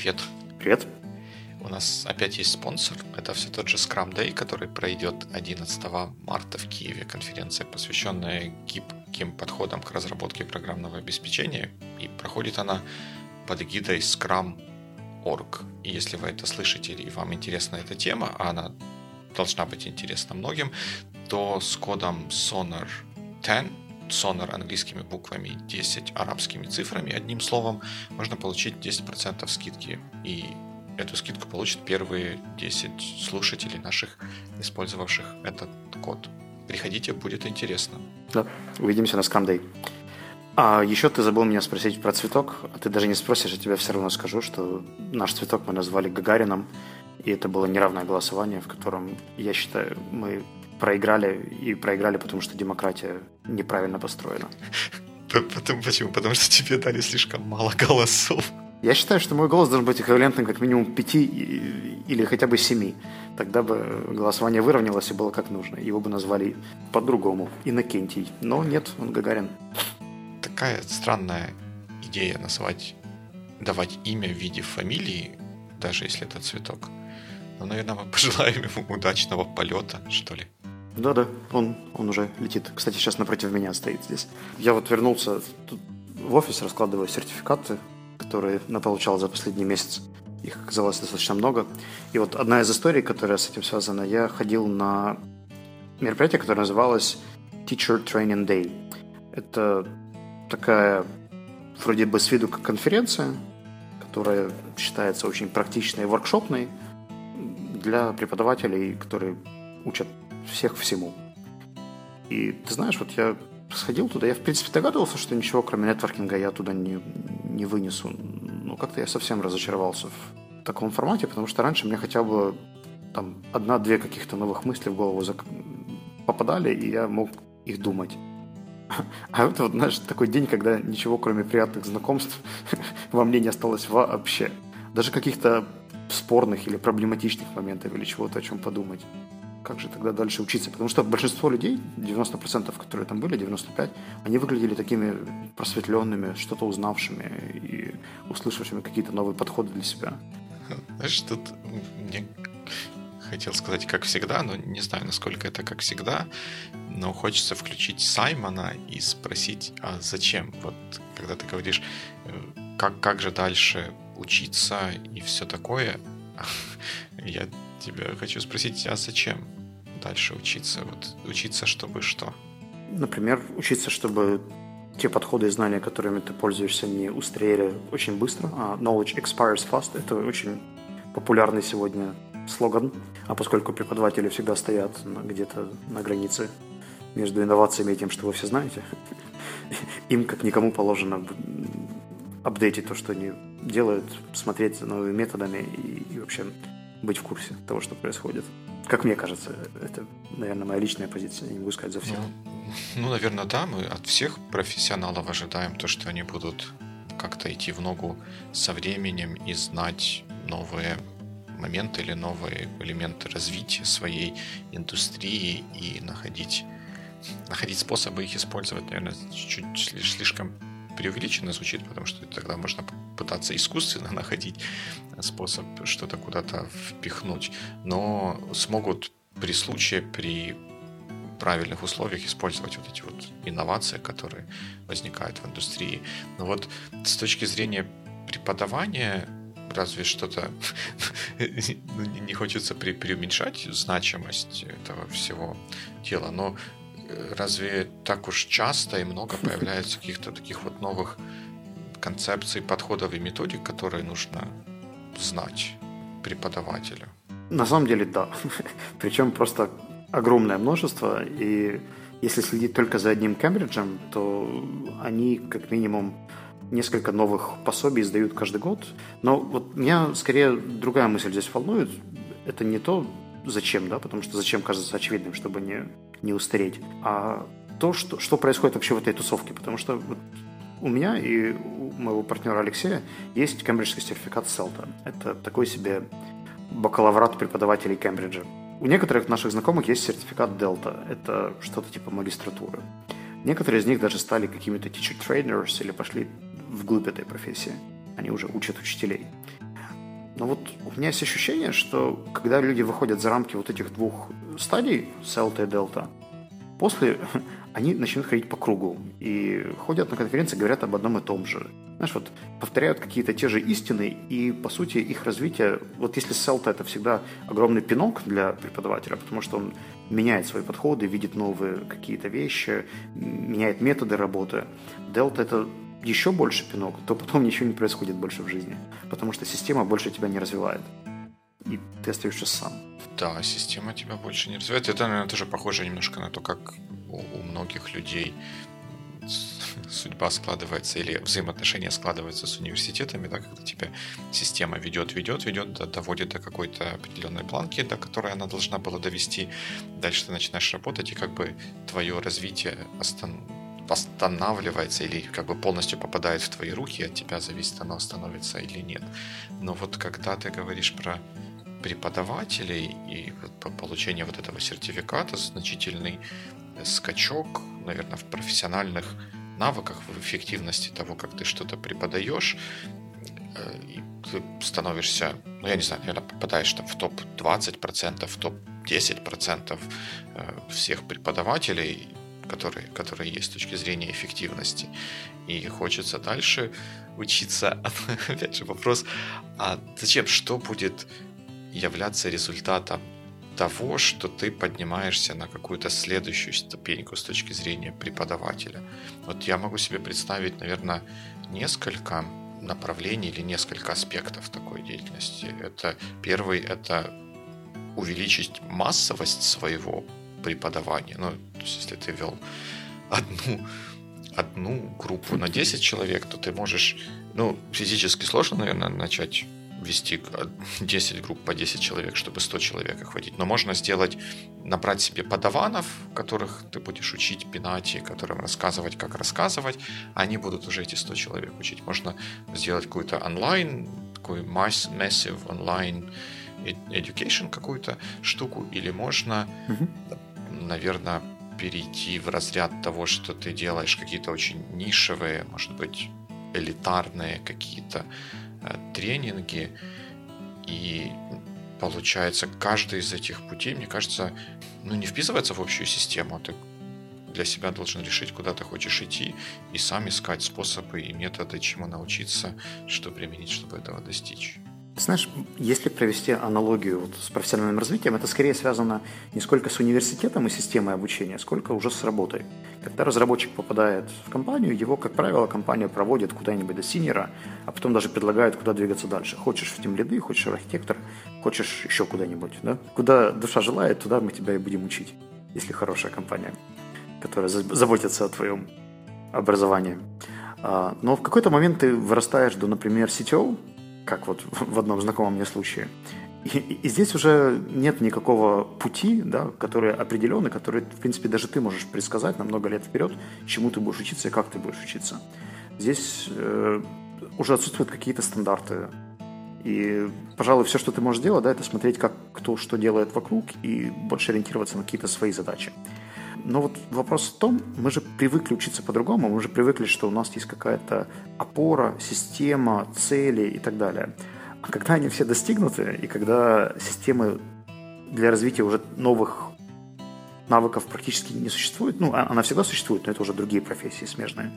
привет. Привет. У нас опять есть спонсор. Это все тот же Scrum Day, который пройдет 11 марта в Киеве. Конференция, посвященная гибким подходам к разработке программного обеспечения. И проходит она под эгидой Scrum.org. И если вы это слышите и вам интересна эта тема, а она должна быть интересна многим, то с кодом Sonar 10 Sonar английскими буквами, 10 арабскими цифрами, одним словом, можно получить 10% скидки. И эту скидку получат первые 10 слушателей наших, использовавших этот код. Приходите, будет интересно. Да, увидимся на Scrum Day. А еще ты забыл меня спросить про цветок, а ты даже не спросишь, я тебе все равно скажу, что наш цветок мы назвали Гагарином, и это было неравное голосование, в котором, я считаю, мы проиграли, и проиграли, потому что демократия неправильно построена. Почему? Потому что тебе дали слишком мало голосов. Я считаю, что мой голос должен быть эквивалентным как минимум пяти или хотя бы семи. Тогда бы голосование выровнялось и было как нужно. Его бы назвали по-другому. Иннокентий. Но нет, он Гагарин. Такая странная идея назвать, давать имя в виде фамилии, даже если это цветок. Но, наверное, мы пожелаем ему удачного полета, что ли. Да-да, он, он уже летит. Кстати, сейчас напротив меня стоит здесь. Я вот вернулся в офис, раскладываю сертификаты, которые наполучал за последний месяц. Их оказалось достаточно много. И вот одна из историй, которая с этим связана, я ходил на мероприятие, которое называлось Teacher Training Day. Это такая вроде бы с виду как конференция, которая считается очень практичной и воркшопной для преподавателей, которые учат всех всему. И ты знаешь, вот я сходил туда, я в принципе догадывался, что ничего кроме нетворкинга я туда не, не вынесу. Но как-то я совсем разочаровался в таком формате, потому что раньше мне хотя бы там одна-две каких-то новых мысли в голову зак... попадали, и я мог их думать. А это вот, знаешь, такой день, когда ничего, кроме приятных знакомств, во мне не осталось вообще. Даже каких-то спорных или проблематичных моментов или чего-то, о чем подумать как же тогда дальше учиться? Потому что большинство людей, 90%, которые там были, 95%, они выглядели такими просветленными, что-то узнавшими и услышавшими какие-то новые подходы для себя. Знаешь, тут мне хотел сказать, как всегда, но не знаю, насколько это как всегда, но хочется включить Саймона и спросить, а зачем? Вот когда ты говоришь, э, как, как же дальше учиться и все такое, я тебя хочу спросить, а зачем дальше учиться? Вот учиться, чтобы что? Например, учиться, чтобы те подходы и знания, которыми ты пользуешься, не устарели очень быстро. А knowledge expires fast – это очень популярный сегодня слоган. А поскольку преподаватели всегда стоят где-то на границе между инновациями и тем, что вы все знаете, им, как никому, положено апдейтить то, что они делают, смотреть новыми методами и, и вообще быть в курсе того, что происходит. Как мне кажется, это, наверное, моя личная позиция, я не могу сказать за всех. Ну, ну, наверное, да, мы от всех профессионалов ожидаем то, что они будут как-то идти в ногу со временем и знать новые моменты или новые элементы развития своей индустрии и находить, находить способы их использовать, наверное, чуть-чуть слишком преувеличенно звучит, потому что тогда можно пытаться искусственно находить способ что-то куда-то впихнуть, но смогут при случае, при правильных условиях использовать вот эти вот инновации, которые возникают в индустрии. Но вот с точки зрения преподавания разве что-то не хочется преуменьшать значимость этого всего дела, но разве так уж часто и много появляется каких-то таких вот новых концепций, подходов и методик, которые нужно знать преподавателю? На самом деле, да. Причем просто огромное множество. И если следить только за одним Кембриджем, то они как минимум несколько новых пособий издают каждый год. Но вот меня скорее другая мысль здесь волнует. Это не то, зачем, да, потому что зачем кажется очевидным, чтобы не, не устареть, а то, что, что происходит вообще в этой тусовке, потому что вот у меня и у моего партнера Алексея есть кембриджский сертификат селта. Это такой себе бакалаврат преподавателей Кембриджа. У некоторых наших знакомых есть сертификат Delta. Это что-то типа магистратуры. Некоторые из них даже стали какими-то teacher trainers или пошли вглубь этой профессии. Они уже учат учителей. Но вот у меня есть ощущение, что когда люди выходят за рамки вот этих двух стадий, селта и дельта, после они начнут ходить по кругу и ходят на конференции, говорят об одном и том же. Знаешь, вот повторяют какие-то те же истины, и, по сути, их развитие... Вот если селта — это всегда огромный пинок для преподавателя, потому что он меняет свои подходы, видит новые какие-то вещи, меняет методы работы. Дельта — это еще больше пинок, то потом ничего не происходит больше в жизни, потому что система больше тебя не развивает. И ты остаешься сам. Да, система тебя больше не развивает. Это, наверное, тоже похоже немножко на то, как у, у многих людей судьба складывается или взаимоотношения складываются с университетами, да, когда тебя система ведет, ведет, ведет, доводит до какой-то определенной планки, до которой она должна была довести. Дальше ты начинаешь работать, и как бы твое развитие остан... останавливается или как бы полностью попадает в твои руки, от тебя зависит, оно остановится или нет. Но вот когда ты говоришь про преподавателей и получение вот этого сертификата значительный скачок, наверное, в профессиональных навыках, в эффективности того, как ты что-то преподаешь, э, и ты становишься, ну, я не знаю, наверное, попадаешь там в топ-20%, в топ-10% э, всех преподавателей, которые, которые есть с точки зрения эффективности. И хочется дальше учиться. Опять же, вопрос, а зачем, что будет являться результатом того, что ты поднимаешься на какую-то следующую ступеньку с точки зрения преподавателя. Вот я могу себе представить, наверное, несколько направлений или несколько аспектов такой деятельности. Это первый – это увеличить массовость своего преподавания. Ну, то есть, если ты вел одну, одну группу на 10 человек, то ты можешь, ну, физически сложно, наверное, начать вести 10 групп по 10 человек, чтобы 100 человек охватить. Но можно сделать, набрать себе подаванов, которых ты будешь учить пинать, и которым рассказывать, как рассказывать. Они будут уже эти 100 человек учить. Можно сделать какую-то онлайн, такой massive онлайн education какую-то штуку, или можно, mm-hmm. наверное, перейти в разряд того, что ты делаешь какие-то очень нишевые, может быть, элитарные какие-то Э, тренинги. И получается, каждый из этих путей, мне кажется, ну, не вписывается в общую систему. Ты для себя должен решить, куда ты хочешь идти, и сам искать способы и методы, чему научиться, что применить, чтобы этого достичь. Знаешь, если провести аналогию вот с профессиональным развитием, это скорее связано не сколько с университетом и системой обучения, сколько уже с работой. Когда разработчик попадает в компанию, его, как правило, компания проводит куда-нибудь до синера, а потом даже предлагает, куда двигаться дальше. Хочешь в тем лиды, хочешь в архитектор, хочешь еще куда-нибудь. Да? Куда душа желает, туда мы тебя и будем учить, если хорошая компания, которая заботится о твоем образовании. А, но в какой-то момент ты вырастаешь до, например, CTO, как вот в одном знакомом мне случае. И, и здесь уже нет никакого пути, да, который определенный, который, в принципе, даже ты можешь предсказать на много лет вперед, чему ты будешь учиться и как ты будешь учиться. Здесь э, уже отсутствуют какие-то стандарты. И, пожалуй, все, что ты можешь делать, да, это смотреть, как кто что делает вокруг, и больше ориентироваться на какие-то свои задачи. Но вот вопрос в том, мы же привыкли учиться по-другому, мы же привыкли, что у нас есть какая-то опора, система, цели и так далее. А когда они все достигнуты, и когда системы для развития уже новых навыков практически не существует, ну, а, она всегда существует, но это уже другие профессии смежные,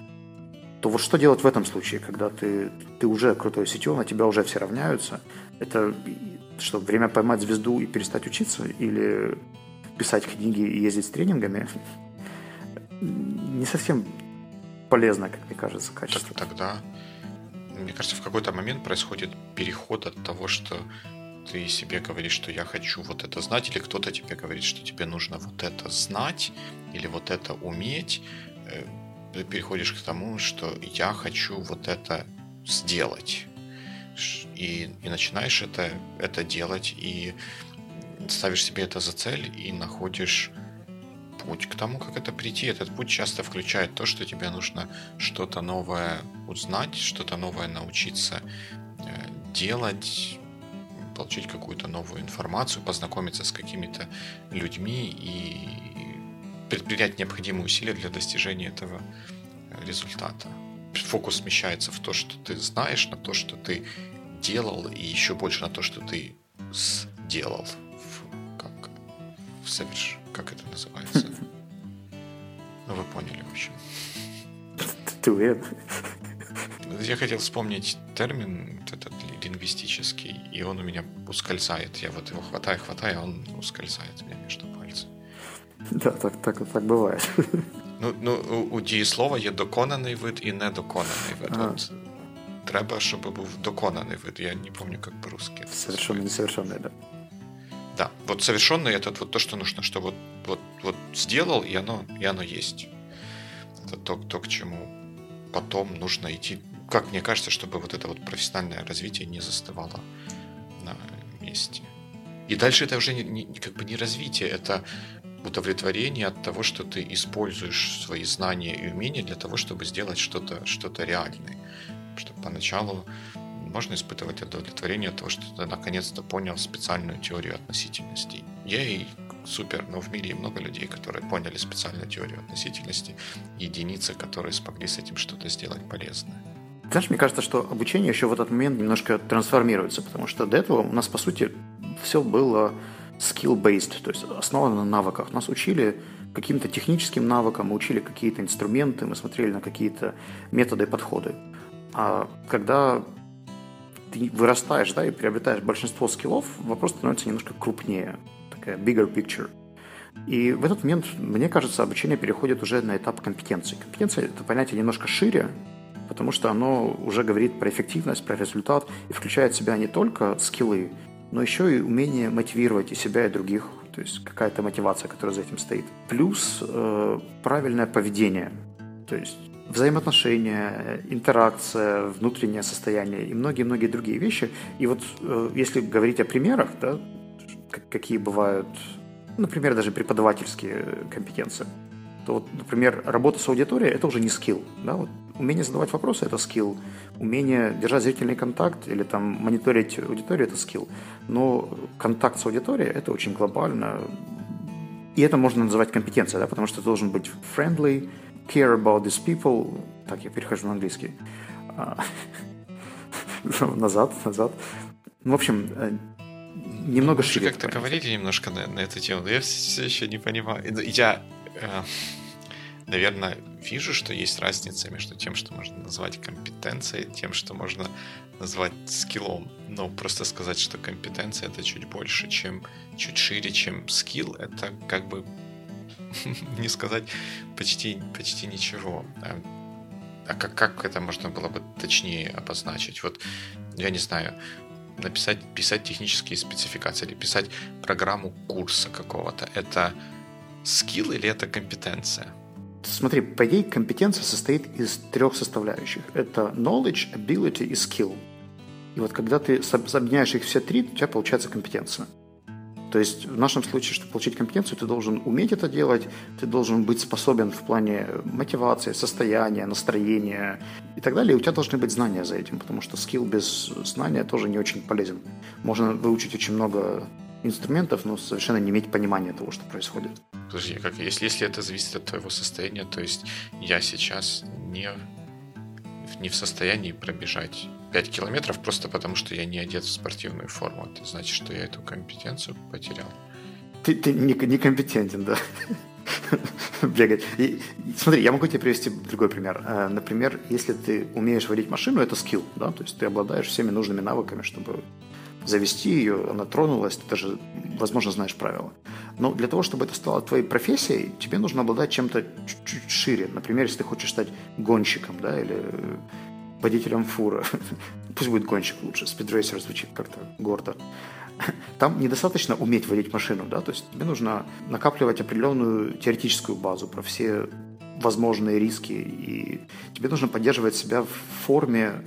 то вот что делать в этом случае, когда ты, ты уже крутой сетью, на тебя уже все равняются? Это что, время поймать звезду и перестать учиться? Или писать книги и ездить с тренингами, не совсем полезно, как мне кажется, качество. Так, тогда, мне кажется, в какой-то момент происходит переход от того, что ты себе говоришь, что я хочу вот это знать, или кто-то тебе говорит, что тебе нужно вот это знать, или вот это уметь, э, ты переходишь к тому, что я хочу вот это сделать. И, и начинаешь это, это делать, и ставишь себе это за цель и находишь путь к тому, как это прийти. Этот путь часто включает то, что тебе нужно что-то новое узнать, что-то новое научиться э, делать, получить какую-то новую информацию, познакомиться с какими-то людьми и предпринять необходимые усилия для достижения этого результата. Фокус смещается в то, что ты знаешь, на то, что ты делал, и еще больше на то, что ты сделал В, как, в соверш... Как это называется? Ну, вы поняли, в общем. Ты уверен? Я хотел вспомнить термин этот лингвистический, и он у меня ускользает. Я вот его хватаю, хватаю, а он ускользает у меня между пальцами. Да, так, так, так бывает. Ну, ну у дієслова є доконаний вид і недоконаний вид. Ага. От треба, щоб був доконаний вид. Я не помню, как по-русски. Совершенно несовершенный, да. Да, вот совершенный это вот то, что нужно, что вот, вот, вот сделал, и оно, и оно есть. Это то, то, к чему потом нужно идти. Как мне кажется, чтобы вот это вот профессиональное развитие не застывало на месте. И дальше это уже не, не, как бы не развитие, это удовлетворение от того, что ты используешь свои знания и умения для того, чтобы сделать что-то что реальное. Что поначалу можно испытывать удовлетворение от того, что ты наконец-то понял специальную теорию относительности. Я и супер, но в мире много людей, которые поняли специальную теорию относительности, единицы, которые смогли с этим что-то сделать полезное. Знаешь, мне кажется, что обучение еще в этот момент немножко трансформируется, потому что до этого у нас, по сути, все было skill-based, то есть основано на навыках. Нас учили каким-то техническим навыкам, мы учили какие-то инструменты, мы смотрели на какие-то методы и подходы. А когда ты вырастаешь да, и приобретаешь большинство скиллов, вопрос становится немножко крупнее, такая bigger picture. И в этот момент, мне кажется, обучение переходит уже на этап компетенции. Компетенция – это понятие немножко шире, потому что оно уже говорит про эффективность, про результат и включает в себя не только скиллы, но еще и умение мотивировать и себя, и других. То есть какая-то мотивация, которая за этим стоит. Плюс э, правильное поведение. То есть взаимоотношения, интеракция, внутреннее состояние и многие-многие другие вещи. И вот э, если говорить о примерах, да, какие бывают, например, даже преподавательские компетенции, то вот, например, работа с аудиторией – это уже не скилл. Да? Вот умение задавать вопросы – это скилл. Умение держать зрительный контакт или там мониторить аудиторию – это скилл. Но контакт с аудиторией – это очень глобально. И это можно называть компетенцией, да? потому что ты должен быть friendly, care about these people. Так, я перехожу на английский. А, назад, назад. Ну, в общем, э, немного шире. Как-то говорили немножко на, на эту тему, но я все еще не понимаю. Я Э, наверное, вижу, что есть разница между тем, что можно назвать компетенцией, тем, что можно назвать скиллом. Но просто сказать, что компетенция это чуть больше, чем чуть шире, чем скилл, это как бы не сказать почти, почти ничего. А, а как, как это можно было бы точнее обозначить? Вот, я не знаю, написать, писать технические спецификации или писать программу курса какого-то. Это скилл или это компетенция? Смотри, по идее, компетенция состоит из трех составляющих. Это knowledge, ability и skill. И вот когда ты объединяешь их все три, у тебя получается компетенция. То есть в нашем случае, чтобы получить компетенцию, ты должен уметь это делать, ты должен быть способен в плане мотивации, состояния, настроения и так далее. И у тебя должны быть знания за этим, потому что скилл без знания тоже не очень полезен. Можно выучить очень много инструментов, но совершенно не иметь понимания того, что происходит. Подожди, как, если, если это зависит от твоего состояния, то есть я сейчас не, не в состоянии пробежать 5 километров просто потому, что я не одет в спортивную форму. Это значит, что я эту компетенцию потерял. Ты, ты не, некомпетентен, да. бегать. И, смотри, я могу тебе привести другой пример. Э, например, если ты умеешь водить машину, это скилл, да, то есть ты обладаешь всеми нужными навыками, чтобы завести ее, она тронулась, ты даже, возможно, знаешь правила. Но для того, чтобы это стало твоей профессией, тебе нужно обладать чем-то чуть-чуть шире. Например, если ты хочешь стать гонщиком, да, или водителем фуры. Пусть будет гонщик лучше, спидрейсер звучит как-то гордо. Там недостаточно уметь водить машину, да, то есть тебе нужно накапливать определенную теоретическую базу про все возможные риски, и тебе нужно поддерживать себя в форме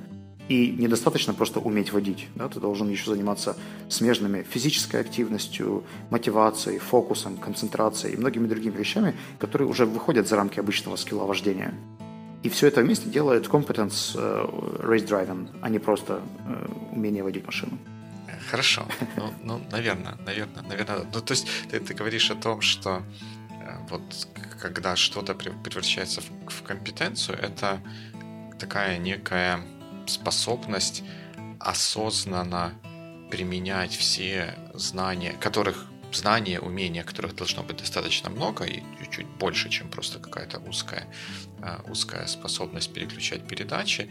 и недостаточно просто уметь водить. Да? Ты должен еще заниматься смежными физической активностью, мотивацией, фокусом, концентрацией и многими другими вещами, которые уже выходят за рамки обычного скилла вождения. И все это вместе делает competence uh, race driving, а не просто uh, умение водить машину. Хорошо. Ну, ну, наверное, наверное, наверное. Ну, то есть ты, ты говоришь о том, что э, вот когда что-то превращается в, в компетенцию, это такая некая способность осознанно применять все знания, которых знания, умения, которых должно быть достаточно много и чуть-чуть больше, чем просто какая-то узкая, а, узкая способность переключать передачи.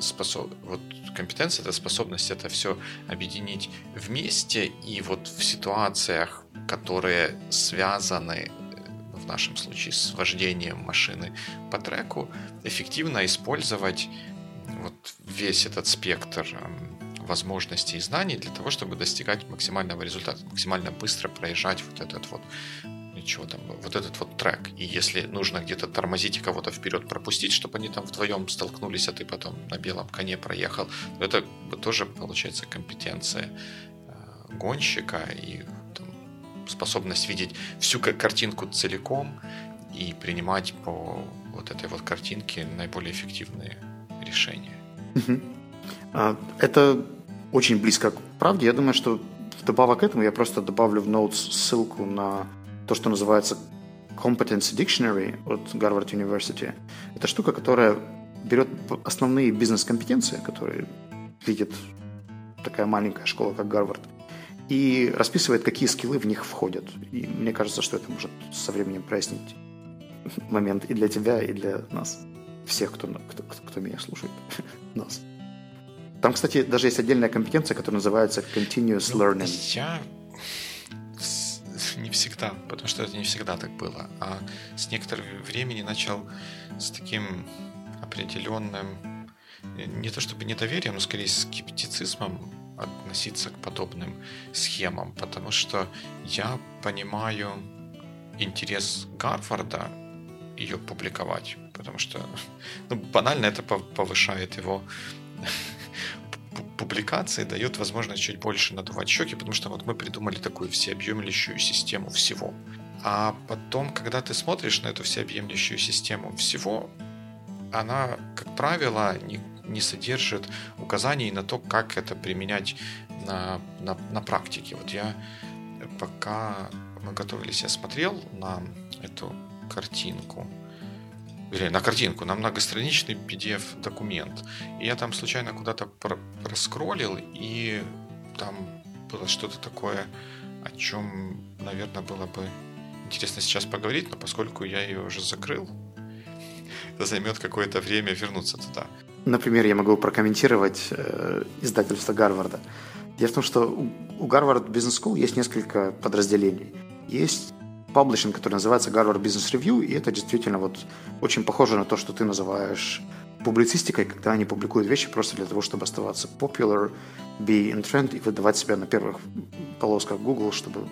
Способ... Вот компетенция — это способность это все объединить вместе и вот в ситуациях, которые связаны в нашем случае с вождением машины по треку, эффективно использовать вот весь этот спектр возможностей и знаний для того, чтобы достигать максимального результата, максимально быстро проезжать вот этот вот ничего там, вот этот вот трек. И если нужно где-то тормозить и кого-то вперед пропустить, чтобы они там вдвоем столкнулись, а ты потом на белом коне проехал, это тоже получается компетенция э, гонщика и там, способность видеть всю картинку целиком и принимать по вот этой вот картинке наиболее эффективные решения. А, это очень близко к правде. Я думаю, что вдобавок к этому я просто добавлю в notes ссылку на то, что называется Competency Dictionary от Гарвард University. Это штука, которая берет основные бизнес-компетенции, которые видит такая маленькая школа, как Гарвард, и расписывает, какие скиллы в них входят. И мне кажется, что это может со временем прояснить момент и для тебя, и для нас. Всех, кто, кто, кто меня слушает. нас. Там, кстати, даже есть отдельная компетенция, которая называется Continuous ну, Learning. Я не всегда, потому что это не всегда так было. А с некоторого времени начал с таким определенным, не то чтобы недоверием, но скорее скептицизмом относиться к подобным схемам, потому что я понимаю интерес Гарварда ее публиковать, потому что ну, банально это повышает его публикации дает возможность чуть больше надувать щеки, потому что вот мы придумали такую всеобъемлющую систему всего. А потом, когда ты смотришь на эту всеобъемлющую систему всего, она, как правило, не, не содержит указаний на то, как это применять на, на, на практике. Вот я пока мы готовились, я смотрел на эту картинку, вернее, на картинку, на многостраничный PDF-документ. И я там случайно куда-то проскроллил, и там было что-то такое, о чем, наверное, было бы интересно сейчас поговорить, но поскольку я ее уже закрыл, займет какое-то время вернуться туда. Например, я могу прокомментировать э, издательство Гарварда. Дело в том, что у Гарвард Business School есть несколько подразделений. Есть паблишинг, который называется Harvard Business Review, и это действительно вот очень похоже на то, что ты называешь публицистикой, когда они публикуют вещи просто для того, чтобы оставаться popular, be in trend и выдавать себя на первых поисках Google, чтобы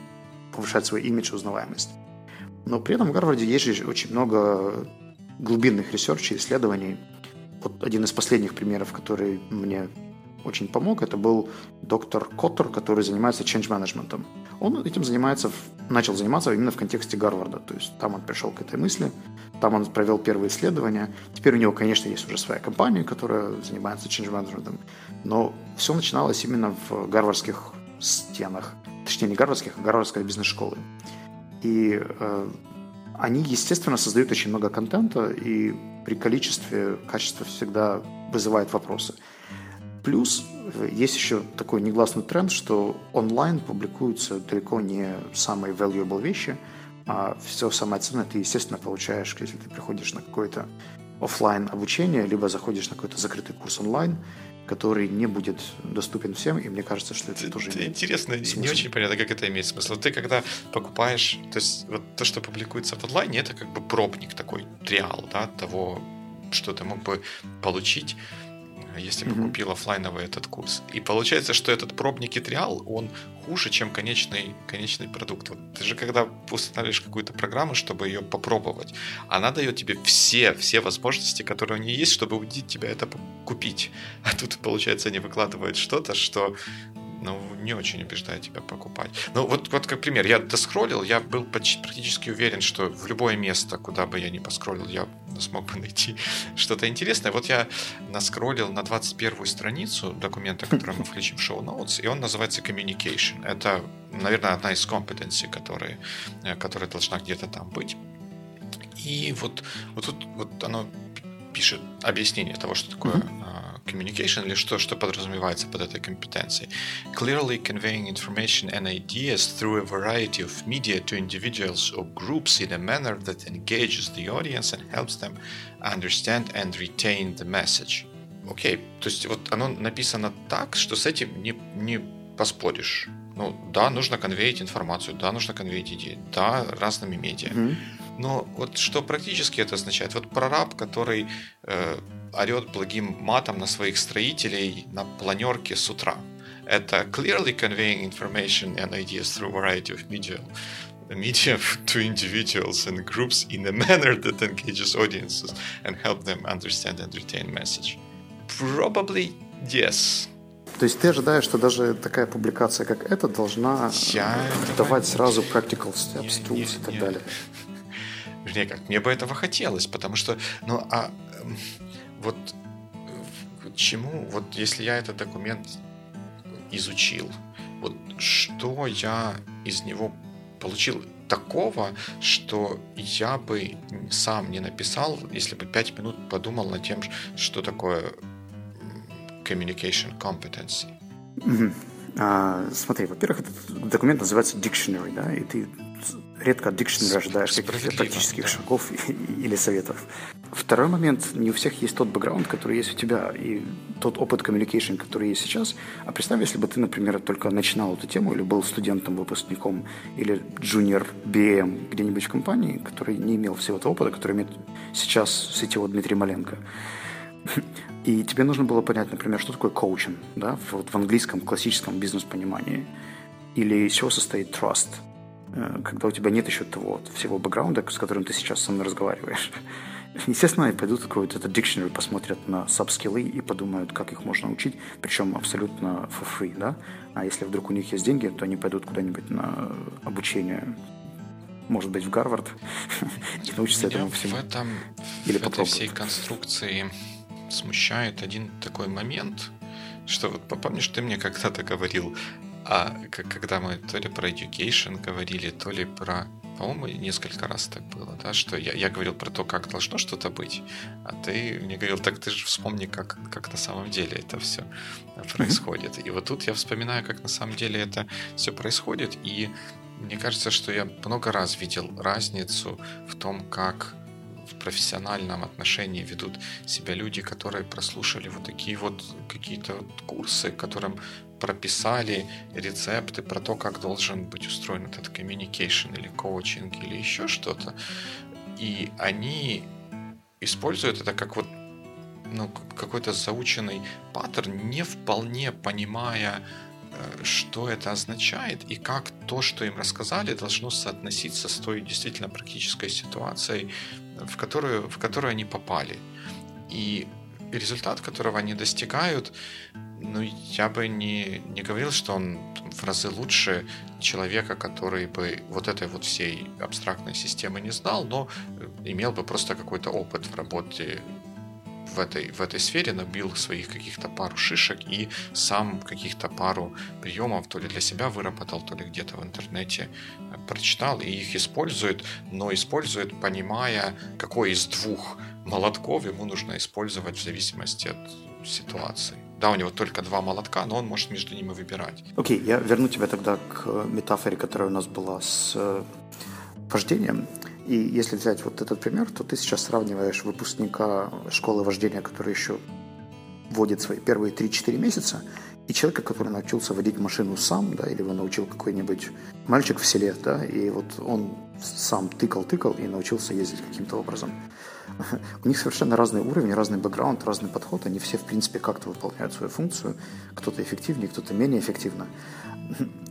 повышать свой имидж и узнаваемость. Но при этом в Гарварде есть же очень много глубинных ресерчей, исследований. Вот один из последних примеров, который мне очень помог, это был доктор Коттер, который занимается change management. Он этим занимается, начал заниматься именно в контексте Гарварда. То есть там он пришел к этой мысли, там он провел первые исследования. Теперь у него, конечно, есть уже своя компания, которая занимается change management. Но все начиналось именно в гарвардских стенах. Точнее, не гарвардских, а гарвардской бизнес-школы. И э, они, естественно, создают очень много контента, и при количестве качество всегда вызывает вопросы. Плюс есть еще такой негласный тренд, что онлайн публикуются далеко не самые valuable вещи, а все самое ценное ты, естественно, получаешь, если ты приходишь на какое-то офлайн обучение, либо заходишь на какой-то закрытый курс онлайн, который не будет доступен всем, и мне кажется, что это, это тоже это интересно, смысл. не очень понятно, как это имеет смысл. Ты когда покупаешь, то есть вот то, что публикуется в онлайне, это как бы пробник такой, триал, да, того, что ты мог бы получить если бы mm-hmm. купил офлайновый этот курс. И получается, что этот пробник и триал, он хуже, чем конечный, конечный продукт. Вот ты же когда устанавливаешь какую-то программу, чтобы ее попробовать, она дает тебе все, все возможности, которые у нее есть, чтобы убедить тебя это купить. А тут, получается, они выкладывают что-то, что ну, не очень убеждает тебя покупать. Ну, вот, вот как пример, я доскроллил, я был почти, практически уверен, что в любое место, куда бы я ни поскроллил, я смог бы найти что-то интересное. Вот я наскроллил на 21-ю страницу документа, который мы включим в шоу notes, и он называется Communication. Это, наверное, одна из компетенций, которые, которая должна где-то там быть. И вот, вот тут вот оно пишет объяснение того, что такое mm-hmm communication или что, что подразумевается под этой компетенцией. Clearly conveying information and ideas through a variety of media to individuals or groups in a manner that engages the audience and helps them understand and retain the message. Окей, okay. то есть вот оно написано так, что с этим не, не поспоришь. Ну, да, нужно конвеять информацию, да, нужно конвеять идеи, да, разными медиа. Mm-hmm. Но вот что практически это означает? Вот прораб, который э, орет благим матом на своих строителей на планерке с утра. Это clearly conveying information and ideas through a variety of media, media to individuals and groups in a manner that engages audiences and help them understand and retain message. Probably yes. То есть ты ожидаешь, что даже такая публикация, как эта, должна Я давать сразу practical steps, tools и так далее? Вернее, как, мне бы этого хотелось, потому что, ну, а вот чему, вот если я этот документ изучил, вот что я из него получил такого, что я бы сам не написал, если бы пять минут подумал над тем, что такое communication competency. Mm-hmm. А, смотри, во-первых, этот документ называется dictionary, да, и ты редко от дикшнери ожидаешь каких-то практических шагов или советов. Второй момент, не у всех есть тот бэкграунд, который есть у тебя, и тот опыт communication, который есть сейчас. А представь, если бы ты, например, только начинал эту тему, или был студентом, выпускником, или junior BM где-нибудь в компании, который не имел всего этого опыта, который имеет сейчас сетевой Дмитрий Маленко. И тебе нужно было понять, например, что такое коучинг, да, вот в английском классическом бизнес-понимании. Или из чего состоит trust – когда у тебя нет еще того всего бэкграунда, с которым ты сейчас со мной разговариваешь. Естественно, они пойдут какой-то этот dictionary, посмотрят на сабскиллы и подумают, как их можно учить, причем абсолютно for free, да? А если вдруг у них есть деньги, то они пойдут куда-нибудь на обучение, может быть, в Гарвард, и научатся этому всему. В этом, Или в этой всей конструкции смущает один такой момент, что вот помнишь, ты мне когда-то говорил, а когда мы то ли про education говорили, то ли про по-моему, несколько раз так было, да, что я, я говорил про то, как должно что-то быть, а ты мне говорил, так ты же вспомни, как, как на самом деле это все происходит. И вот тут я вспоминаю, как на самом деле это все происходит, и мне кажется, что я много раз видел разницу в том, как в профессиональном отношении ведут себя люди, которые прослушали вот такие вот какие-то курсы, которым прописали рецепты про то, как должен быть устроен этот communication или коучинг или еще что-то. И они используют это как вот ну, какой-то заученный паттерн, не вполне понимая, э, что это означает и как то, что им рассказали, должно соотноситься с той действительно практической ситуацией, в которую, в которую они попали. И результат, которого они достигают, ну, я бы не, не говорил, что он в разы лучше человека, который бы вот этой вот всей абстрактной системы не знал, но имел бы просто какой-то опыт в работе в этой, в этой сфере, набил своих каких-то пару шишек и сам каких-то пару приемов то ли для себя выработал, то ли где-то в интернете прочитал и их использует, но использует, понимая, какой из двух молотков ему нужно использовать в зависимости от ситуации. Да, у него только два молотка, но он может между ними выбирать. Окей, okay, я верну тебя тогда к метафоре, которая у нас была с э, вождением. И если взять вот этот пример, то ты сейчас сравниваешь выпускника школы вождения, который еще водит свои первые 3-4 месяца, и человека, который научился водить машину сам, да, или его научил какой-нибудь мальчик в селе, да, и вот он сам тыкал-тыкал и научился ездить каким-то образом. У них совершенно разный уровень, разный бэкграунд, разный подход. Они все, в принципе, как-то выполняют свою функцию. Кто-то эффективнее, кто-то менее эффективно.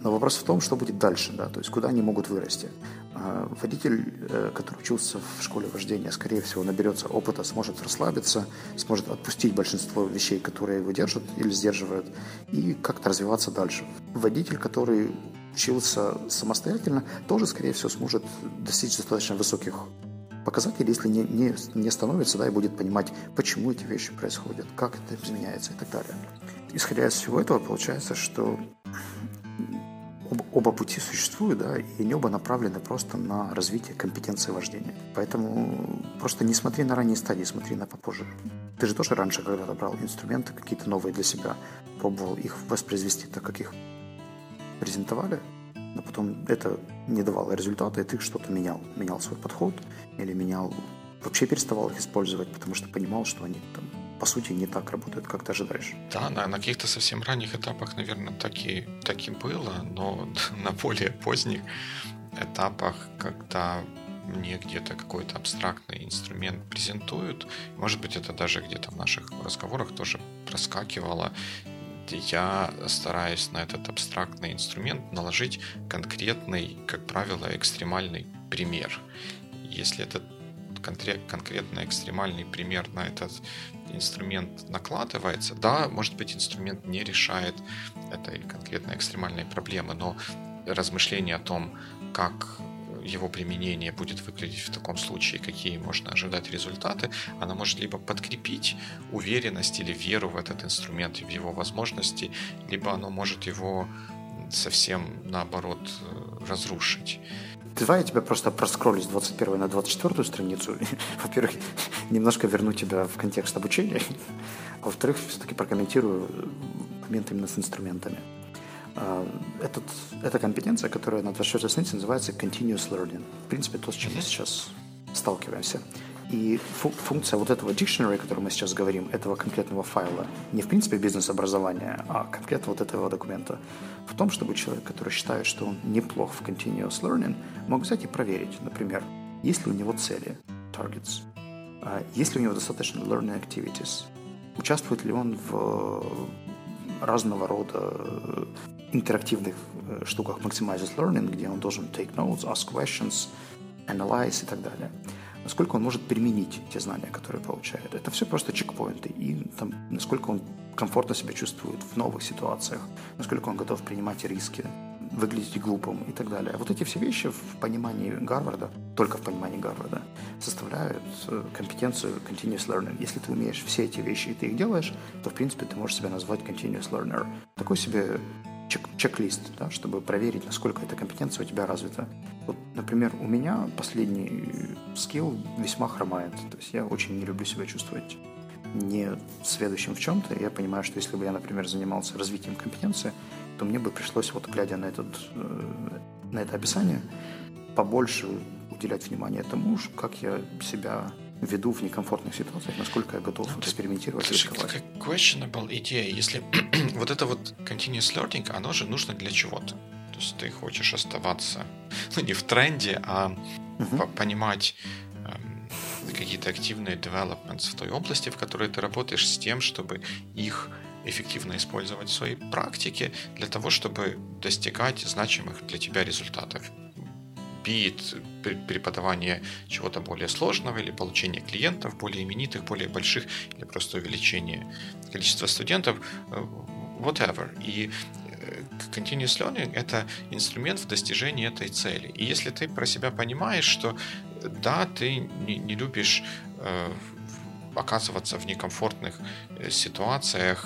Но вопрос в том, что будет дальше, да, то есть куда они могут вырасти. А, водитель, э, который учился в школе вождения, скорее всего, наберется опыта, сможет расслабиться, сможет отпустить большинство вещей, которые его держат или сдерживают, и как-то развиваться дальше. Водитель, который учился самостоятельно, тоже, скорее всего, сможет достичь достаточно высоких показателей, если не, не, не становится, да, и будет понимать, почему эти вещи происходят, как это изменяется и так далее. Исходя из всего этого, получается, что оба, оба пути существуют, да, и они оба направлены просто на развитие компетенции вождения. Поэтому просто не смотри на ранние стадии, смотри на попозже. Ты же тоже раньше когда-то брал инструменты какие-то новые для себя, пробовал их воспроизвести так, как их презентовали, но потом это не давало результата, и ты что-то менял. Менял свой подход или менял... Вообще переставал их использовать, потому что понимал, что они там по сути, не так работают, как ты ожидаешь. Да, на, на каких-то совсем ранних этапах, наверное, так и, так и было, но на более поздних этапах, когда мне где-то какой-то абстрактный инструмент презентуют, может быть, это даже где-то в наших разговорах тоже проскакивало, я стараюсь на этот абстрактный инструмент наложить конкретный, как правило, экстремальный пример. Если этот конкретно экстремальный пример на этот инструмент накладывается, да, может быть, инструмент не решает этой конкретной экстремальной проблемы, но размышление о том, как его применение будет выглядеть в таком случае, какие можно ожидать результаты, она может либо подкрепить уверенность или веру в этот инструмент и в его возможности, либо оно может его совсем наоборот разрушить. Давай я тебя просто проскроллю с 21 на 24 страницу. Во-первых, немножко верну тебя в контекст обучения. А во-вторых, все-таки прокомментирую момент именно с инструментами. А, этот, эта компетенция, которая на 24 странице называется Continuous Learning. В принципе, то, с чем мы сейчас сталкиваемся. И функция вот этого dictionary, о котором мы сейчас говорим, этого конкретного файла, не в принципе бизнес-образования, а конкретно вот этого документа, в том, чтобы человек, который считает, что он неплох в continuous learning, мог взять и проверить, например, есть ли у него цели, targets, а есть ли у него достаточно learning activities, участвует ли он в разного рода интерактивных э, штуках Maximizes Learning, где он должен take notes, ask questions, analyze и так далее – насколько он может применить те знания, которые получает. Это все просто чекпоинты. И там, насколько он комфортно себя чувствует в новых ситуациях, насколько он готов принимать риски, выглядеть глупым и так далее. Вот эти все вещи в понимании Гарварда, только в понимании Гарварда, составляют э, компетенцию continuous learning. Если ты умеешь все эти вещи и ты их делаешь, то, в принципе, ты можешь себя назвать continuous learner. Такой себе чек- чек-лист, да, чтобы проверить, насколько эта компетенция у тебя развита. Вот, например, у меня последний скилл весьма хромает. То есть я очень не люблю себя чувствовать не сведущим в чем-то. Я понимаю, что если бы я, например, занимался развитием компетенции, то мне бы пришлось, вот глядя на, этот, э, на это описание, побольше уделять внимание тому, как я себя веду в некомфортных ситуациях, насколько я готов ну, экспериментировать это рисковать. Это questionable идея. Если вот это вот continuous learning, оно же нужно для чего-то. То есть ты хочешь оставаться, ну, не в тренде, а uh-huh. понимать эм, какие-то активные developments в той области, в которой ты работаешь, с тем, чтобы их эффективно использовать в своей практике для того, чтобы достигать значимых для тебя результатов бит, преподавание чего-то более сложного или получение клиентов более именитых, более больших, или просто увеличение количества студентов, э, whatever. И э, Continuous Learning — это инструмент в достижении этой цели. И если ты про себя понимаешь, что да, ты не, не любишь э, оказываться в некомфортных э, ситуациях,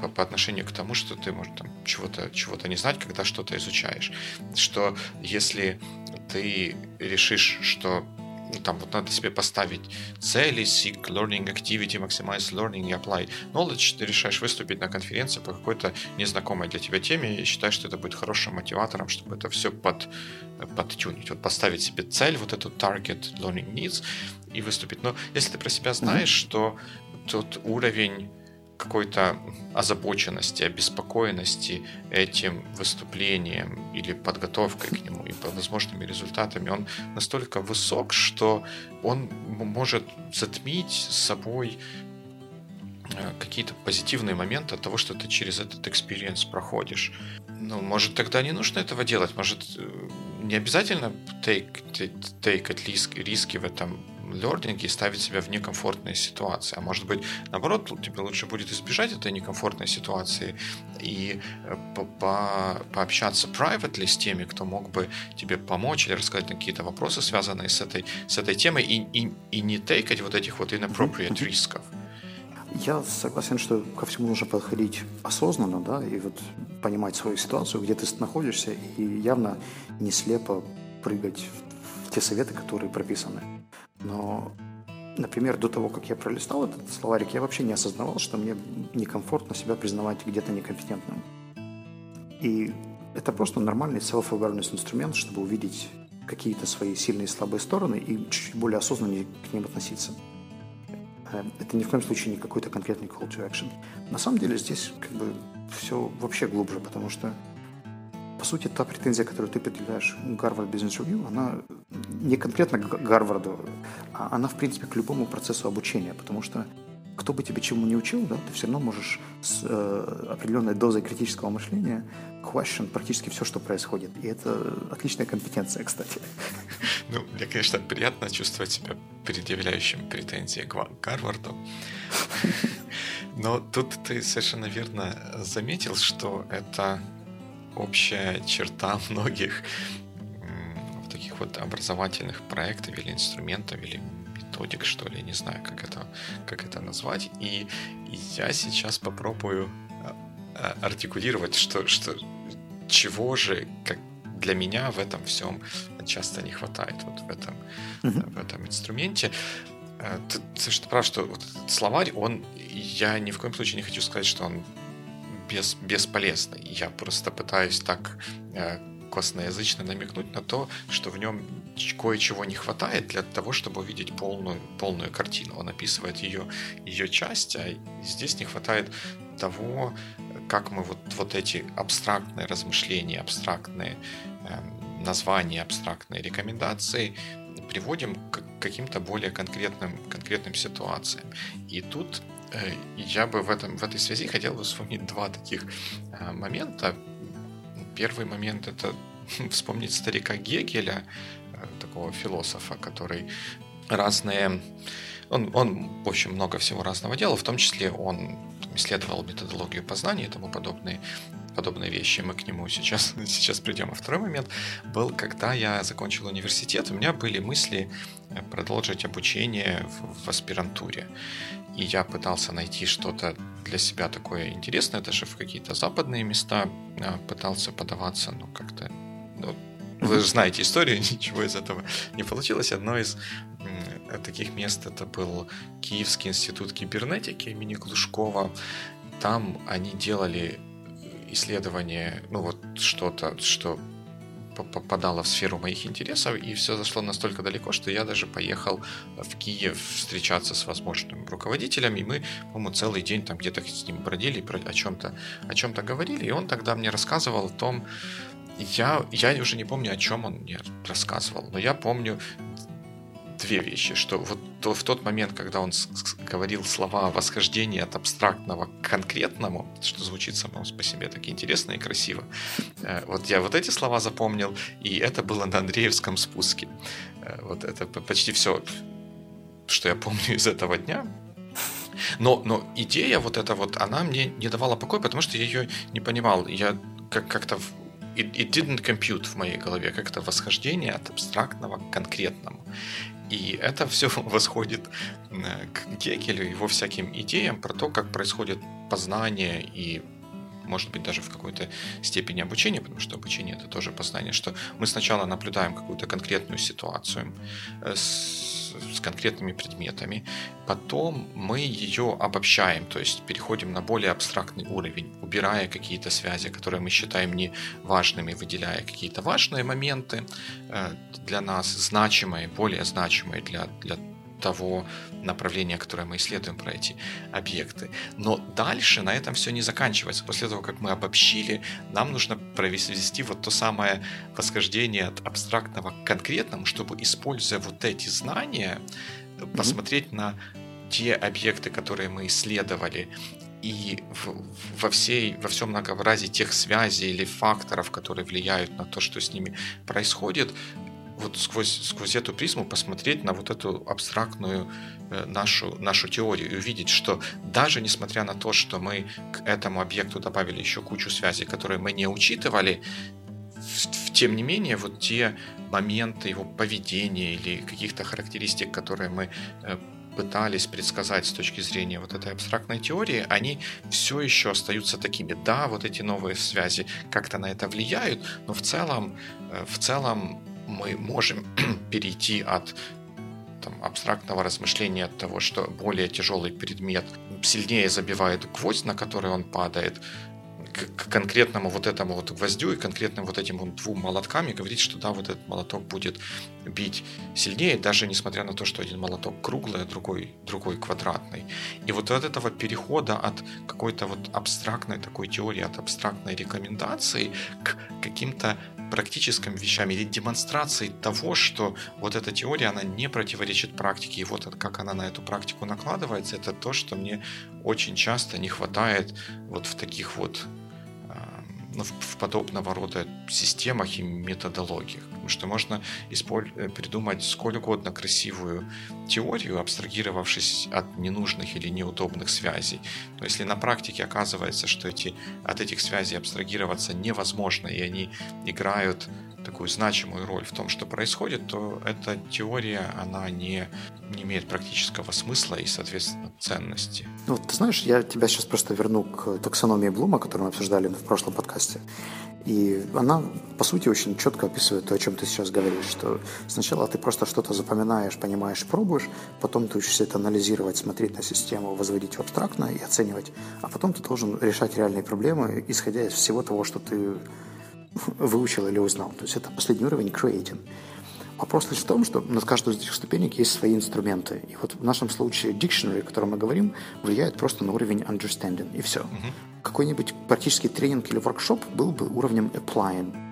по, по отношению к тому, что ты, может, там, чего-то чего не знать, когда что-то изучаешь. Что если ты решишь, что ну, там вот надо себе поставить цели, seek learning activity, maximize learning и apply knowledge, ты решаешь выступить на конференции по какой-то незнакомой для тебя теме и считаешь, что это будет хорошим мотиватором, чтобы это все под, подтюнить. Вот поставить себе цель, вот эту target learning needs и выступить. Но если ты про себя знаешь, mm-hmm. что тот уровень какой-то озабоченности, обеспокоенности этим выступлением или подготовкой к нему и возможными результатами, он настолько высок, что он может затмить с собой э, какие-то позитивные моменты от того, что ты через этот experience проходишь. Ну, может, тогда не нужно этого делать. Может, э, не обязательно take, take, take риски в этом лернинге и ставить себя в некомфортные ситуации. А может быть, наоборот, тебе лучше будет избежать этой некомфортной ситуации и э, по -по пообщаться privately с теми, кто мог бы тебе помочь или рассказать на какие-то вопросы, связанные с этой, с этой темой, и, и, и не тейкать вот этих вот inappropriate рисков. Я согласен, что ко всему нужно подходить осознанно, да, и вот понимать свою ситуацию, где ты находишься, и явно не слепо прыгать в те советы, которые прописаны. Но, например, до того, как я пролистал этот словарик, я вообще не осознавал, что мне некомфортно себя признавать где-то некомпетентным. И это просто нормальный self-awareness инструмент, чтобы увидеть какие-то свои сильные и слабые стороны и чуть-чуть более осознанно к ним относиться. Э, это ни в коем случае не какой-то конкретный call to action. На самом деле здесь как бы все вообще глубже, потому что по сути, та претензия, которую ты предъявляешь Гарвард Business Review, она не конкретно к Гарварду, а она, в принципе, к любому процессу обучения, потому что кто бы тебе чему не учил, да, ты все равно можешь с э, определенной дозой критического мышления question практически все, что происходит. И это отличная компетенция, кстати. Ну, мне, конечно, приятно чувствовать себя предъявляющим претензии к Гарварду. Но тут ты совершенно верно заметил, что это общая черта многих таких вот образовательных проектов или инструментов или методик, что ли, не знаю, как это, как это назвать. И я сейчас попробую а, а, артикулировать, что, что чего же как для меня в этом всем часто не хватает вот в этом, в этом инструменте. А, ты совершенно прав, что вот этот словарь, он, я ни в коем случае не хочу сказать, что он без, бесполезный. Я просто пытаюсь так косноязычно намекнуть на то, что в нем кое-чего не хватает для того, чтобы увидеть полную, полную картину. Он описывает ее, ее часть, а здесь не хватает того, как мы вот, вот эти абстрактные размышления, абстрактные э, названия, абстрактные рекомендации приводим к каким-то более конкретным, конкретным ситуациям. И тут э, я бы в, этом, в этой связи хотел бы вспомнить два таких э, момента. Первый момент это вспомнить старика Гегеля, э, такого философа, который разные... Он, он, общем, много всего разного делал, в том числе он исследовал методологию познания и тому подобные, подобные вещи. Мы к нему сейчас, сейчас придем. А второй момент был, когда я закончил университет, у меня были мысли э, продолжить обучение в, в аспирантуре. И я пытался найти что-то для себя такое интересное, даже в какие-то западные места а, пытался подаваться, но как-то... Ну, вы же знаете историю, ничего из этого не получилось. Одно из таких мест это был Киевский институт кибернетики имени Глушкова. Там они делали исследование, ну вот что-то, что попадало в сферу моих интересов, и все зашло настолько далеко, что я даже поехал в Киев встречаться с возможным руководителем, и мы, по-моему, целый день там где-то с ним бродили, о чем-то о чем-то говорили, и он тогда мне рассказывал о том, я, я уже не помню, о чем он мне рассказывал, но я помню две вещи, что вот то, в тот момент, когда он говорил слова восхождения от абстрактного к конкретному, что звучит само по себе так интересно и красиво, э, вот я вот эти слова запомнил, и это было на Андреевском спуске. Э, вот это почти все, что я помню из этого дня. Но, но идея вот эта вот, она мне не давала покоя, потому что я ее не понимал. Я как- как-то it, it didn't compute в моей голове, как это восхождение от абстрактного к конкретному. И это все восходит э, к Гегелю его всяким идеям про то, как происходит познание и может быть, даже в какой-то степени обучения, потому что обучение это тоже познание, что мы сначала наблюдаем какую-то конкретную ситуацию э, с, с конкретными предметами, потом мы ее обобщаем, то есть переходим на более абстрактный уровень, убирая какие-то связи, которые мы считаем не важными, выделяя какие-то важные моменты э, для нас, значимые, более значимые для, для того направления, которое мы исследуем про эти объекты. Но дальше на этом все не заканчивается. После того, как мы обобщили, нам нужно провести вот то самое восхождение от абстрактного к конкретному, чтобы, используя вот эти знания, mm-hmm. посмотреть на те объекты, которые мы исследовали, и в, во, всей, во всем многообразии тех связей или факторов, которые влияют на то, что с ними происходит, вот сквозь, сквозь эту призму посмотреть на вот эту абстрактную э, нашу, нашу теорию и увидеть, что даже несмотря на то, что мы к этому объекту добавили еще кучу связей, которые мы не учитывали, в, тем не менее, вот те моменты его поведения или каких-то характеристик, которые мы э, пытались предсказать с точки зрения вот этой абстрактной теории, они все еще остаются такими. Да, вот эти новые связи как-то на это влияют, но в целом, э, в целом мы можем перейти от там, абстрактного размышления от того, что более тяжелый предмет сильнее забивает гвоздь, на который он падает, к конкретному вот этому вот гвоздю и конкретным вот этим вот двум молоткам и говорить, что да, вот этот молоток будет бить сильнее, даже несмотря на то, что один молоток круглый, а другой, другой квадратный. И вот от этого перехода от какой-то вот абстрактной такой теории, от абстрактной рекомендации к каким-то практическим вещам или демонстрации того, что вот эта теория, она не противоречит практике, и вот как она на эту практику накладывается, это то, что мне очень часто не хватает вот в таких вот ну, в подобного рода системах и методологиях. Потому что можно э, придумать сколь угодно красивую теорию, абстрагировавшись от ненужных или неудобных связей. Но если на практике оказывается, что эти, от этих связей абстрагироваться невозможно, и они играют такую значимую роль в том, что происходит, то эта теория, она не, не имеет практического смысла и, соответственно, ценности. Ну, ты знаешь, я тебя сейчас просто верну к таксономии Блума, которую мы обсуждали в прошлом подкасте. И она, по сути, очень четко описывает то, о чем ты сейчас говоришь, что сначала ты просто что-то запоминаешь, понимаешь, пробуешь, потом ты учишься это анализировать, смотреть на систему, возводить в абстрактно и оценивать, а потом ты должен решать реальные проблемы, исходя из всего того, что ты выучил или узнал. То есть это последний уровень creating. Вопрос лишь в том, что на каждую из этих ступенек есть свои инструменты. И вот в нашем случае dictionary, о котором мы говорим, влияет просто на уровень understanding, и все. Uh-huh. Какой-нибудь практический тренинг или воркшоп был бы уровнем applying.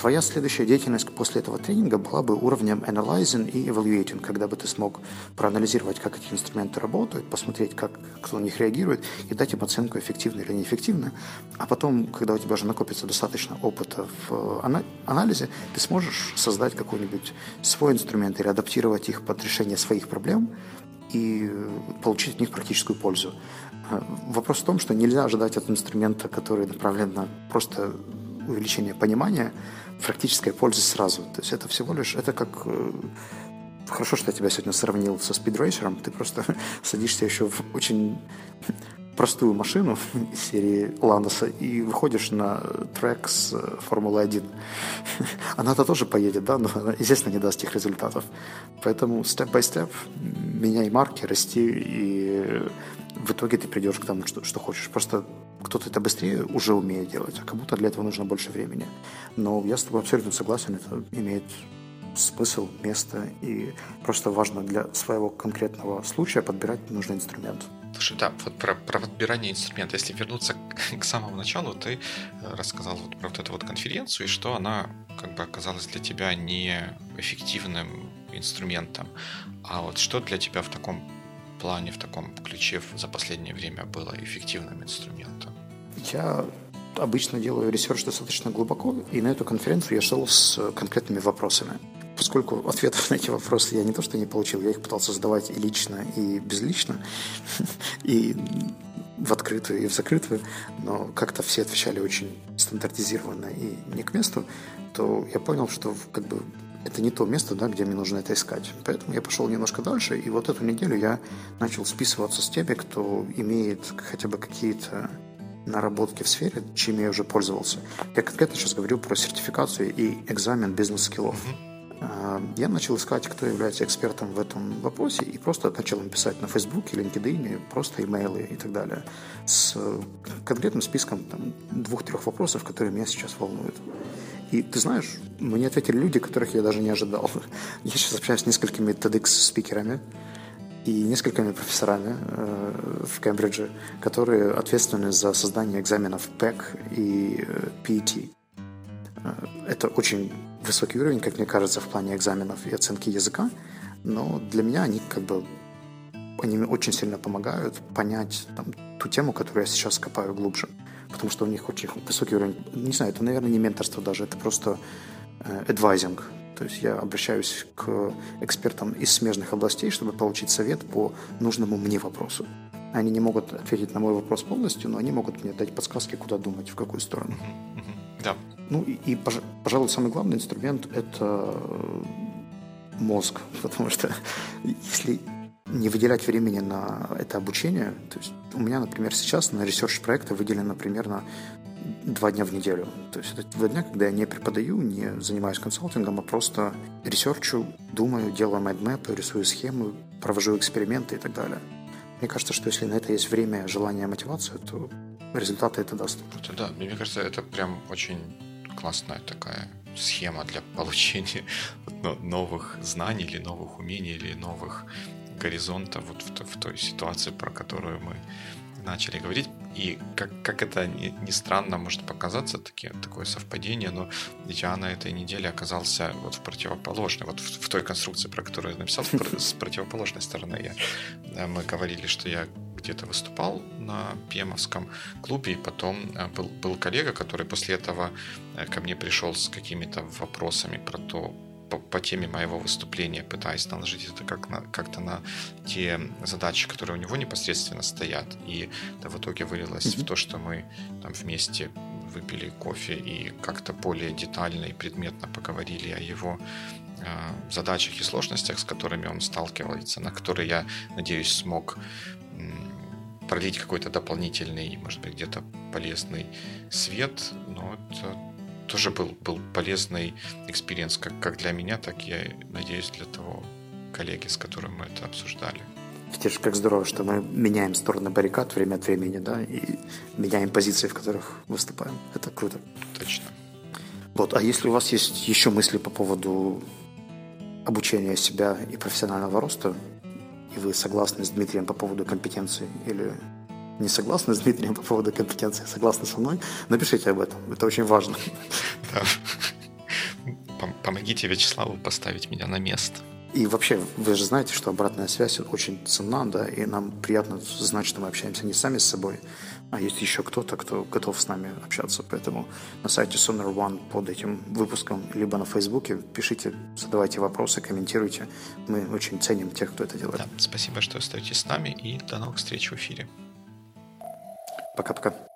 Твоя следующая деятельность после этого тренинга была бы уровнем analyzing и evaluating, когда бы ты смог проанализировать, как эти инструменты работают, посмотреть, как кто на них реагирует, и дать им оценку, эффективно или неэффективно. А потом, когда у тебя уже накопится достаточно опыта в анализе, ты сможешь создать какой-нибудь свой инструмент или адаптировать их под решение своих проблем и получить от них практическую пользу. Вопрос в том, что нельзя ожидать от инструмента, который направлен на просто увеличение понимания, практической пользы сразу. То есть это всего лишь, это как э, Хорошо, что я тебя сегодня сравнил со спидрейсером. Ты просто садишься еще в очень простую машину из серии Ландоса и выходишь на трек с э, Формулы-1. Она-то тоже поедет, да, но она, естественно, не даст тех результатов. Поэтому степ-бай-степ меняй марки, расти, и в итоге ты придешь к тому, что, что хочешь. Просто кто-то это быстрее уже умеет делать, а кому-то для этого нужно больше времени. Но я с тобой абсолютно согласен, это имеет смысл, место, и просто важно для своего конкретного случая подбирать нужный инструмент. Слушай, да, вот про, про подбирание инструмента. Если вернуться к, к самому началу, ты э, рассказал вот про вот эту вот конференцию, и что она как бы оказалась для тебя не эффективным инструментом. А вот что для тебя в таком плане, в таком ключе за последнее время было эффективным инструментом? Я обычно делаю research достаточно глубоко, и на эту конференцию я шел с конкретными вопросами. Поскольку ответов на эти вопросы я не то что не получил, я их пытался задавать и лично, и безлично, и в открытую, и в закрытую, но как-то все отвечали очень стандартизированно и не к месту, то я понял, что как бы это не то место, да, где мне нужно это искать. Поэтому я пошел немножко дальше, и вот эту неделю я начал списываться с теми, кто имеет хотя бы какие-то наработки в сфере, чем я уже пользовался. Я конкретно сейчас говорю про сертификацию и экзамен бизнес-скиллов. А, я начал искать, кто является экспертом в этом вопросе, и просто начал им писать на Фейсбуке, LinkedIn, просто имейлы и так далее, с конкретным списком двух-трех вопросов, которые меня сейчас волнуют. И ты знаешь, мне ответили люди, которых я даже не ожидал. Я сейчас общаюсь с несколькими TEDx-спикерами и несколькими профессорами э, в Кембридже, которые ответственны за создание экзаменов PEC и э, PET. Э, это очень высокий уровень, как мне кажется, в плане экзаменов и оценки языка, но для меня они как бы они очень сильно помогают понять там, ту тему, которую я сейчас копаю глубже потому что у них очень высокий уровень, не знаю, это, наверное, не менторство даже, это просто. Э, То есть я обращаюсь к экспертам из смежных областей, чтобы получить совет по нужному мне вопросу. Они не могут ответить на мой вопрос полностью, но они могут мне дать подсказки, куда думать, в какую сторону. Да. Ну и, и, пожалуй, самый главный инструмент – это мозг, потому что если не выделять времени на это обучение. То есть у меня, например, сейчас на research проекты выделено примерно два дня в неделю. То есть это два дня, когда я не преподаю, не занимаюсь консалтингом, а просто ресерчу, думаю, делаю майндмэпы, рисую схемы, провожу эксперименты и так далее. Мне кажется, что если на это есть время, желание, мотивация, то результаты это даст. Это да, мне кажется, это прям очень классная такая схема для получения новых знаний или новых умений или новых горизонтов вот в, в той ситуации, про которую мы начали говорить. И как, как это ни, ни странно может показаться, таки, такое совпадение, но я на этой неделе оказался вот в противоположной, вот в, в той конструкции, про которую я написал, с противоположной стороны. Я, мы говорили, что я где-то выступал на Пемовском клубе, и потом э, был, был коллега, который после этого э, ко мне пришел с какими-то вопросами про то, по, по теме моего выступления, пытаясь наложить это как на, как-то на те задачи, которые у него непосредственно стоят. И это в итоге вылилось mm-hmm. в то, что мы там вместе выпили кофе и как-то более детально и предметно поговорили о его э, задачах и сложностях, с которыми он сталкивается, на которые я, надеюсь, смог пролить какой-то дополнительный, может быть, где-то полезный свет, но это тоже был, был полезный experience как, как для меня, так я надеюсь для того коллеги, с которым мы это обсуждали. Видишь, как здорово, что мы меняем стороны баррикад время от времени, да, и меняем позиции, в которых выступаем. Это круто. Точно. Вот, а если у вас есть еще мысли по поводу обучения себя и профессионального роста, и вы согласны с Дмитрием по поводу компетенции или не согласны с Дмитрием по поводу компетенции, согласны со мной, напишите об этом. Это очень важно. Помогите Вячеславу поставить меня на место. И вообще, вы же знаете, что обратная связь очень ценна, да, и нам приятно знать, что мы общаемся не сами с собой, а есть еще кто-то, кто готов с нами общаться. Поэтому на сайте Sonar One под этим выпуском, либо на Фейсбуке пишите, задавайте вопросы, комментируйте. Мы очень ценим тех, кто это делает. Да, спасибо, что остаетесь с нами, и до новых встреч в эфире. Пока-пока.